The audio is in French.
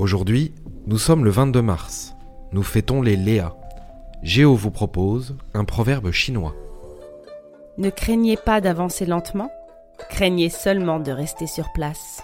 Aujourd'hui, nous sommes le 22 mars. Nous fêtons les Léa. Géo vous propose un proverbe chinois. Ne craignez pas d'avancer lentement, craignez seulement de rester sur place.